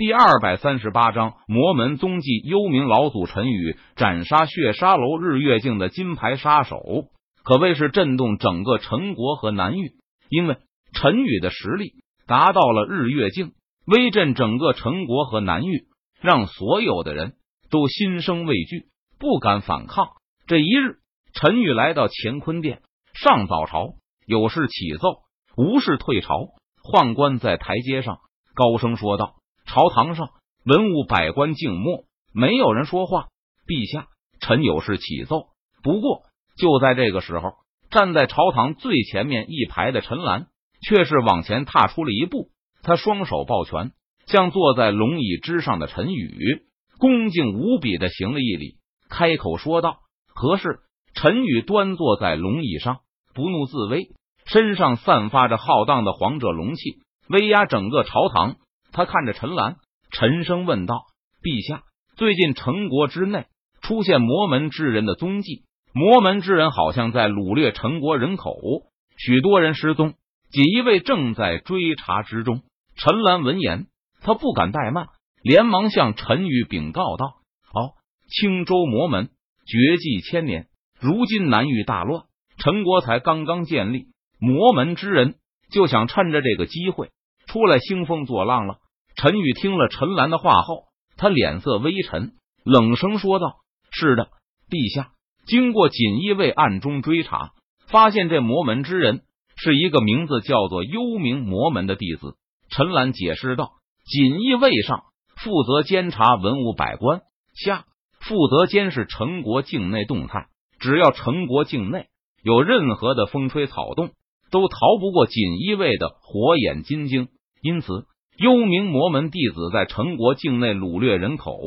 第二百三十八章魔门踪迹。幽冥老祖陈宇斩杀血沙楼日月镜的金牌杀手，可谓是震动整个陈国和南域。因为陈宇的实力达到了日月镜，威震整个陈国和南域，让所有的人都心生畏惧，不敢反抗。这一日，陈宇来到乾坤殿，上早朝，有事启奏，无事退朝。宦官在台阶上高声说道：“朝堂上文武百官静默，没有人说话。陛下，臣有事启奏。”不过就在这个时候，站在朝堂最前面一排的陈兰却是往前踏出了一步，他双手抱拳，向坐在龙椅之上的陈宇恭敬无比的行了一礼，开口说道。何事？陈宇端坐在龙椅上，不怒自威，身上散发着浩荡的皇者龙气，威压整个朝堂。他看着陈兰，沉声问道：“陛下，最近陈国之内出现魔门之人的踪迹，魔门之人好像在掳掠陈国人口，许多人失踪，锦衣卫正在追查之中。”陈兰闻言，他不敢怠慢，连忙向陈宇禀告道：“哦，青州魔门。”绝迹千年，如今南域大乱，陈国才刚刚建立，魔门之人就想趁着这个机会出来兴风作浪了。陈宇听了陈兰的话后，他脸色微沉，冷声说道：“是的，陛下。经过锦衣卫暗中追查，发现这魔门之人是一个名字叫做幽冥魔门的弟子。”陈兰解释道：“锦衣卫上负责监察文武百官，下。”负责监视陈国境内动态，只要陈国境内有任何的风吹草动，都逃不过锦衣卫的火眼金睛。因此，幽冥魔门弟子在陈国境内掳掠人口，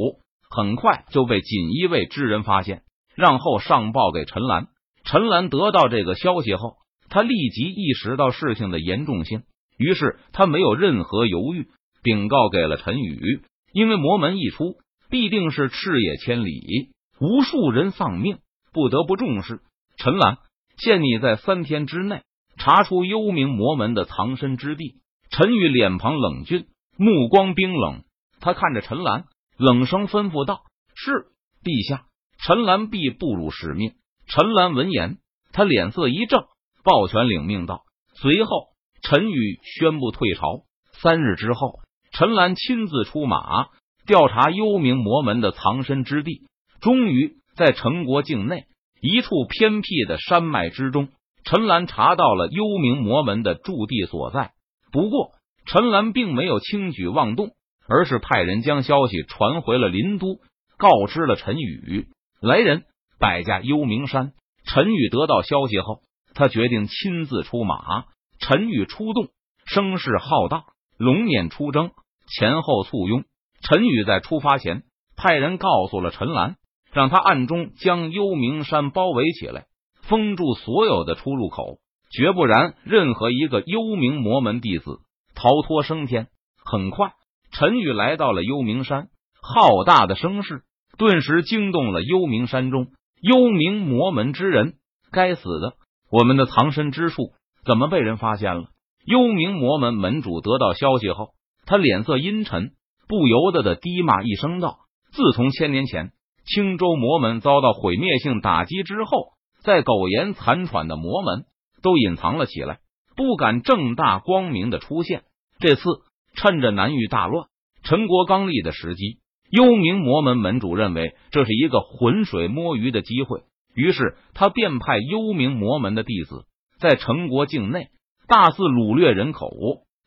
很快就被锦衣卫之人发现，然后上报给陈兰。陈兰得到这个消息后，他立即意识到事情的严重性，于是他没有任何犹豫，禀告给了陈宇。因为魔门一出。必定是赤野千里，无数人丧命，不得不重视。陈兰，限你在三天之内查出幽冥魔门的藏身之地。陈宇脸庞冷峻，目光冰冷，他看着陈兰，冷声吩咐道：“是陛下。”陈兰必不辱使命。陈兰闻言，他脸色一正，抱拳领命道。随后，陈宇宣布退朝。三日之后，陈兰亲自出马。调查幽冥魔门的藏身之地，终于在陈国境内一处偏僻的山脉之中，陈兰查到了幽冥魔门的驻地所在。不过，陈兰并没有轻举妄动，而是派人将消息传回了林都，告知了陈宇来人百家幽冥山。陈宇得到消息后，他决定亲自出马。陈宇出动，声势浩大，龙辇出征，前后簇拥。陈宇在出发前派人告诉了陈兰，让他暗中将幽冥山包围起来，封住所有的出入口，绝不然任何一个幽冥魔门弟子逃脱升天。很快，陈宇来到了幽冥山，浩大的声势顿时惊动了幽冥山中幽冥魔门之人。该死的，我们的藏身之处怎么被人发现了？幽冥魔门门主得到消息后，他脸色阴沉。不由得的低骂一声道：“自从千年前青州魔门遭到毁灭性打击之后，在苟延残喘的魔门都隐藏了起来，不敢正大光明的出现。这次趁着南域大乱、陈国刚立的时机，幽冥魔门门主认为这是一个浑水摸鱼的机会，于是他便派幽冥魔门的弟子在陈国境内大肆掳掠人口，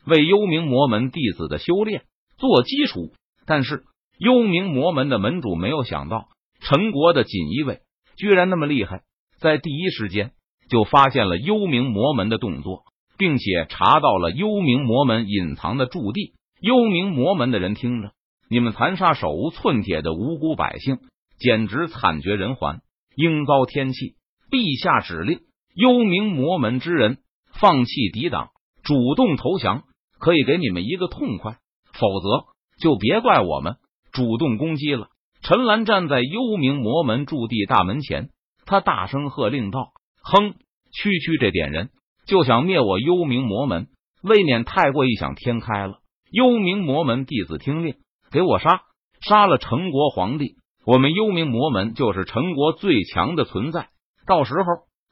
为幽冥魔门弟子的修炼。”做基础，但是幽冥魔门的门主没有想到，陈国的锦衣卫居然那么厉害，在第一时间就发现了幽冥魔门的动作，并且查到了幽冥魔门隐藏的驻地。幽冥魔门的人听着，你们残杀手无寸铁的无辜百姓，简直惨绝人寰，应遭天弃。陛下指令，幽冥魔门之人放弃抵挡，主动投降，可以给你们一个痛快。否则，就别怪我们主动攻击了。陈兰站在幽冥魔门驻地大门前，他大声喝令道：“哼，区区这点人就想灭我幽冥魔门，未免太过异想天开了。”幽冥魔门弟子听令，给我杀！杀了陈国皇帝，我们幽冥魔门就是陈国最强的存在。到时候，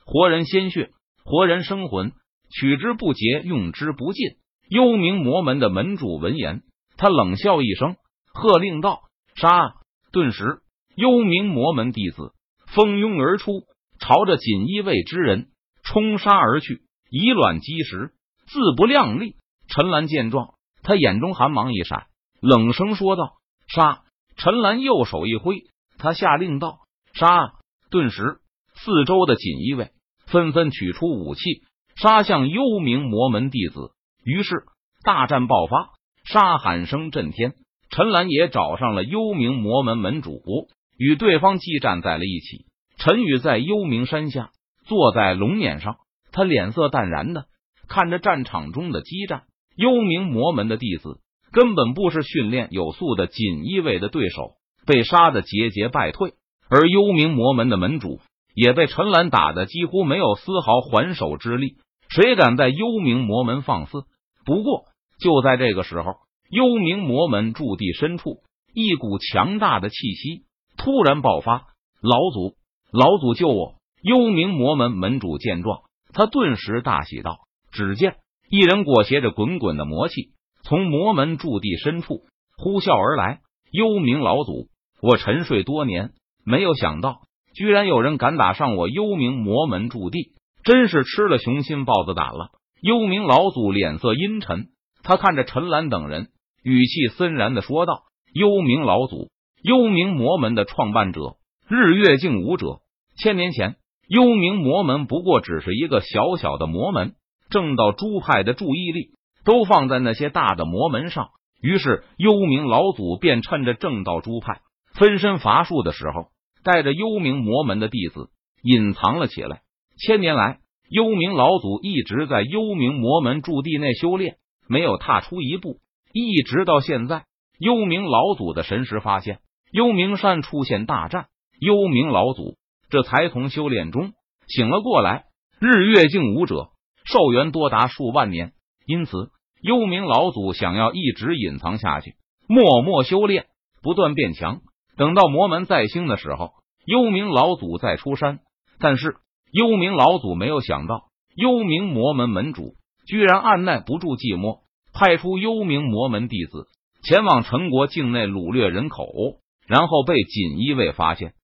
活人鲜血，活人生魂，取之不竭，用之不尽。幽冥魔门的门主闻言，他冷笑一声，喝令道：“杀！”顿时，幽冥魔门弟子蜂拥而出，朝着锦衣卫之人冲杀而去，以卵击石，自不量力。陈兰见状，他眼中寒芒一闪，冷声说道：“杀！”陈兰右手一挥，他下令道：“杀！”顿时，四周的锦衣卫纷纷取出武器，杀向幽冥魔门弟子。于是，大战爆发，杀喊声震天。陈兰也找上了幽冥魔门门主，与对方激战在了一起。陈宇在幽冥山下坐在龙辇上，他脸色淡然的看着战场中的激战。幽冥魔门的弟子根本不是训练有素的锦衣卫的对手，被杀的节节败退。而幽冥魔门的门主也被陈兰打的几乎没有丝毫还手之力。谁敢在幽冥魔门放肆？不过就在这个时候。幽冥魔门驻地深处，一股强大的气息突然爆发。老祖，老祖救我！幽冥魔门门主见状，他顿时大喜道：“只见一人裹挟着滚滚的魔气，从魔门驻地深处呼啸而来。幽冥老祖，我沉睡多年，没有想到居然有人敢打上我幽冥魔门驻地，真是吃了雄心豹子胆了。”幽冥老祖脸色阴沉，他看着陈兰等人。语气森然的说道：“幽冥老祖，幽冥魔门的创办者，日月镜武者。千年前，幽冥魔门不过只是一个小小的魔门，正道诸派的注意力都放在那些大的魔门上。于是，幽冥老祖便趁着正道诸派分身乏术的时候，带着幽冥魔门的弟子隐藏了起来。千年来，幽冥老祖一直在幽冥魔门驻地内修炼，没有踏出一步。”一直到现在，幽冥老祖的神识发现幽冥山出现大战，幽冥老祖这才从修炼中醒了过来。日月镜武者寿元多达数万年，因此幽冥老祖想要一直隐藏下去，默默修炼，不断变强。等到魔门再兴的时候，幽冥老祖再出山。但是幽冥老祖没有想到，幽冥魔门门主居然按耐不住寂寞。派出幽冥魔门弟子前往陈国境内掳掠人口，然后被锦衣卫发现。